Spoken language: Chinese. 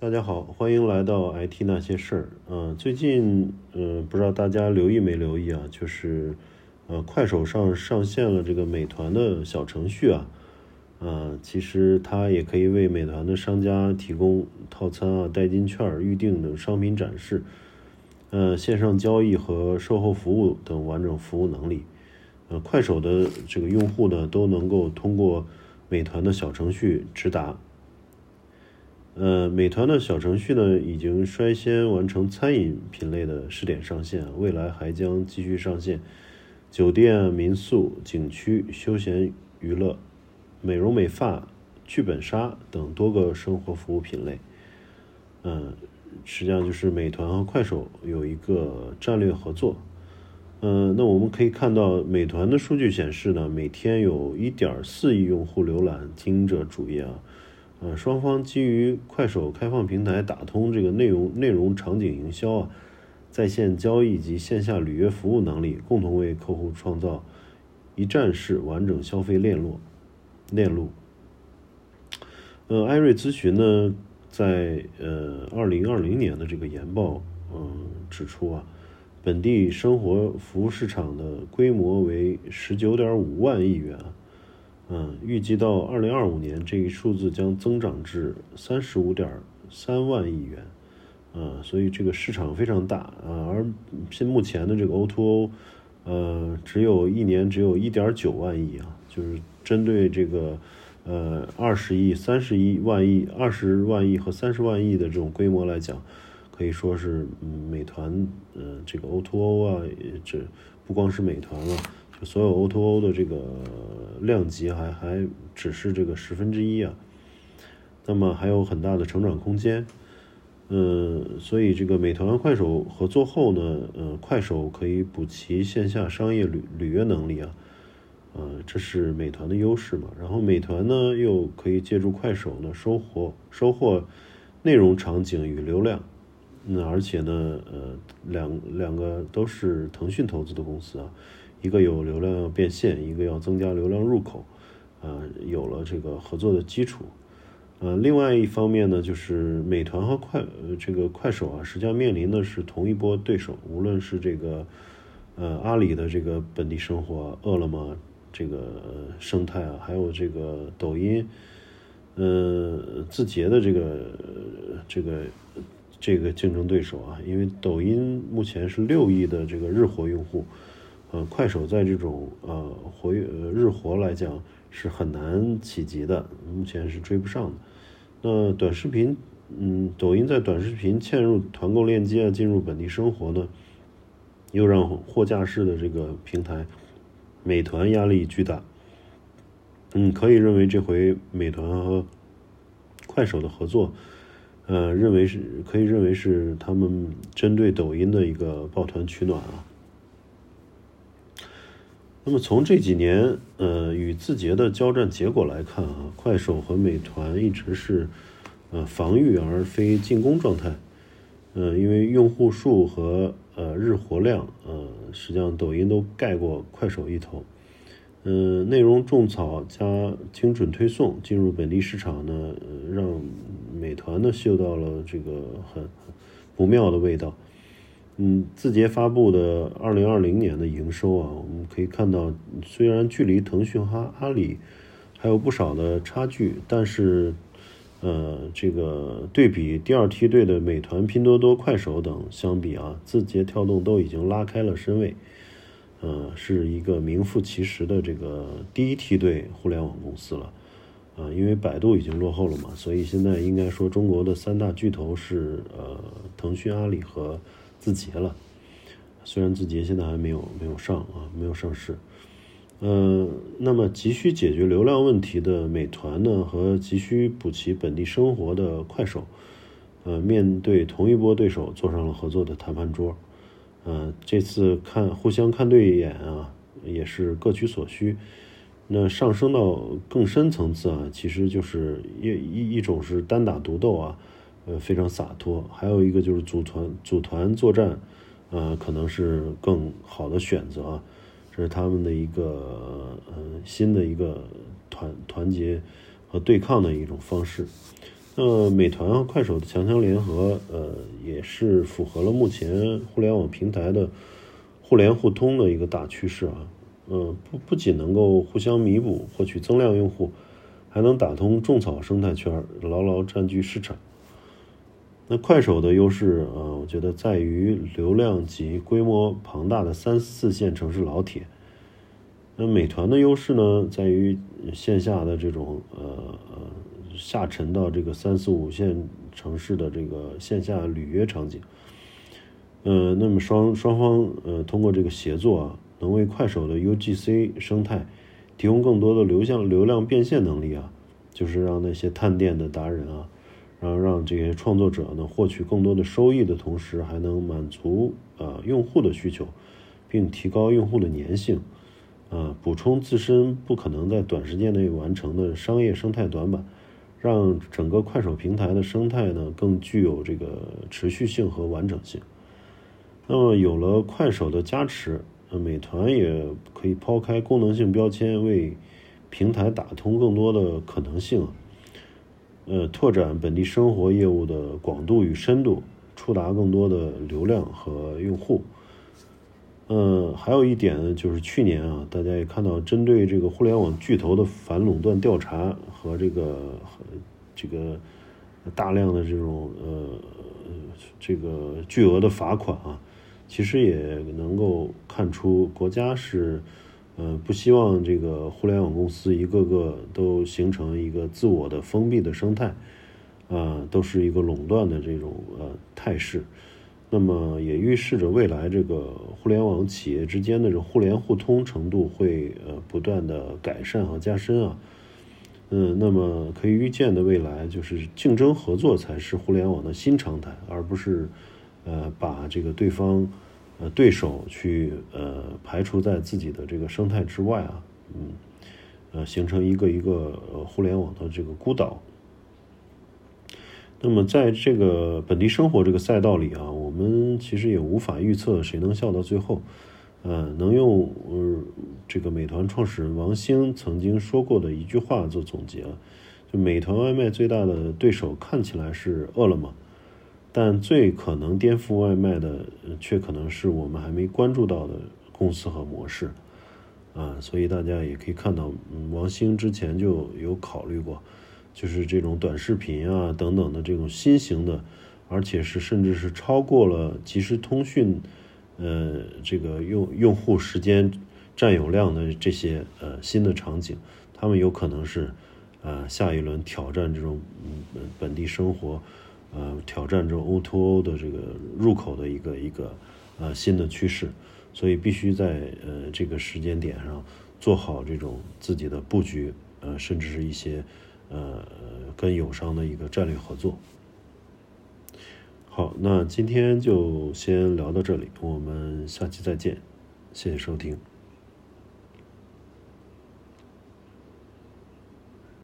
大家好，欢迎来到 IT 那些事儿。嗯，最近，嗯，不知道大家留意没留意啊？就是，呃，快手上上线了这个美团的小程序啊。啊，其实它也可以为美团的商家提供套餐啊、代金券、预订等商品展示，呃，线上交易和售后服务等完整服务能力。呃，快手的这个用户呢，都能够通过美团的小程序直达。呃，美团的小程序呢，已经率先完成餐饮品类的试点上线，未来还将继续上线酒店、民宿、景区、休闲娱乐。美容美发、剧本杀等多个生活服务品类，嗯，实际上就是美团和快手有一个战略合作。嗯，那我们可以看到，美团的数据显示呢，每天有一点四亿用户浏览经营者主页啊。呃，双方基于快手开放平台打通这个内容内容场景营销啊，在线交易及线下履约服务能力，共同为客户创造一站式完整消费链路。链路，呃，艾瑞咨询呢，在呃二零二零年的这个研报，嗯，指出啊，本地生活服务市场的规模为十九点五万亿元，嗯，预计到二零二五年，这一数字将增长至三十五点三万亿元，啊，所以这个市场非常大啊，而现目前的这个 O2O，呃，只有一年只有一点九万亿啊，就是。针对这个，呃，二十亿、三十亿、万亿、二十万亿和三十万亿的这种规模来讲，可以说是，美团，呃，这个 O2O 啊，这不光是美团了，就所有 O2O O 的这个量级还还只是这个十分之一啊，那么还有很大的成长空间，嗯，所以这个美团快手合作后呢，呃，快手可以补齐线下商业履履约能力啊。呃，这是美团的优势嘛？然后美团呢，又可以借助快手呢收获收获内容场景与流量。那而且呢，呃，两两个都是腾讯投资的公司啊，一个有流量要变现，一个要增加流量入口，啊，有了这个合作的基础。呃，另外一方面呢，就是美团和快呃这个快手啊，实际上面临的是同一波对手，无论是这个呃阿里的这个本地生活，饿了么。这个生态啊，还有这个抖音，呃，字节的这个这个这个竞争对手啊，因为抖音目前是六亿的这个日活用户，呃，快手在这种呃活跃日活来讲是很难企及的，目前是追不上的。那短视频，嗯，抖音在短视频嵌入团购链接啊，进入本地生活呢，又让货架式的这个平台。美团压力巨大，嗯，可以认为这回美团和快手的合作，呃，认为是可以认为是他们针对抖音的一个抱团取暖啊。那么从这几年呃与字节的交战结果来看啊，快手和美团一直是呃防御而非进攻状态，呃，因为用户数和呃，日活量，呃，实际上抖音都盖过快手一头。嗯，内容种草加精准推送进入本地市场呢，让美团呢嗅到了这个很不妙的味道。嗯，字节发布的二零二零年的营收啊，我们可以看到，虽然距离腾讯和阿里还有不少的差距，但是。呃，这个对比第二梯队的美团、拼多多、快手等相比啊，字节跳动都已经拉开了身位，呃，是一个名副其实的这个第一梯队互联网公司了，啊，因为百度已经落后了嘛，所以现在应该说中国的三大巨头是呃腾讯、阿里和字节了，虽然字节现在还没有没有上啊，没有上市。嗯，那么急需解决流量问题的美团呢，和急需补齐本地生活的快手，呃，面对同一波对手，坐上了合作的谈判桌。呃，这次看互相看对眼啊，也是各取所需。那上升到更深层次啊，其实就是一一一种是单打独斗啊，呃，非常洒脱；还有一个就是组团组团作战，呃，可能是更好的选择。这是他们的一个呃新的一个团团结和对抗的一种方式。那美团和快手的强强联合，呃，也是符合了目前互联网平台的互联互通的一个大趋势啊。嗯，不不仅能够互相弥补，获取增量用户，还能打通种草生态圈，牢牢占据市场。那快手的优势啊，我觉得在于流量及规模庞大的三四线城市老铁。那美团的优势呢，在于线下的这种呃呃下沉到这个三四五线城市的这个线下履约场景。呃，那么双双方呃通过这个协作啊。能为快手的 UGC 生态提供更多的流向流量变现能力啊，就是让那些探店的达人啊，然后让这些创作者呢获取更多的收益的同时，还能满足呃用户的需求，并提高用户的粘性，啊，补充自身不可能在短时间内完成的商业生态短板，让整个快手平台的生态呢更具有这个持续性和完整性。那么有了快手的加持。美团也可以抛开功能性标签，为平台打通更多的可能性，呃，拓展本地生活业务的广度与深度，触达更多的流量和用户。嗯，还有一点呢，就是去年啊，大家也看到，针对这个互联网巨头的反垄断调查和这个这个大量的这种呃这个巨额的罚款啊。其实也能够看出，国家是，呃，不希望这个互联网公司一个个都形成一个自我的封闭的生态，啊，都是一个垄断的这种呃态势。那么也预示着未来这个互联网企业之间的这互联互通程度会呃不断的改善和加深啊。嗯，那么可以预见的未来就是竞争合作才是互联网的新常态，而不是。呃，把这个对方，呃，对手去呃排除在自己的这个生态之外啊，嗯，呃，形成一个一个呃互联网的这个孤岛。那么，在这个本地生活这个赛道里啊，我们其实也无法预测谁能笑到最后。呃，能用呃这个美团创始人王兴曾经说过的一句话做总结，就美团外卖最大的对手看起来是饿了么。但最可能颠覆外卖的，却可能是我们还没关注到的公司和模式，啊，所以大家也可以看到，王兴之前就有考虑过，就是这种短视频啊等等的这种新型的，而且是甚至是超过了即时通讯，呃，这个用用户时间占有量的这些呃新的场景，他们有可能是，呃，下一轮挑战这种嗯本地生活。呃，挑战这种 O2O 的这个入口的一个一个呃新的趋势，所以必须在呃这个时间点上做好这种自己的布局，呃，甚至是一些呃跟友商的一个战略合作。好，那今天就先聊到这里，我们下期再见，谢谢收听。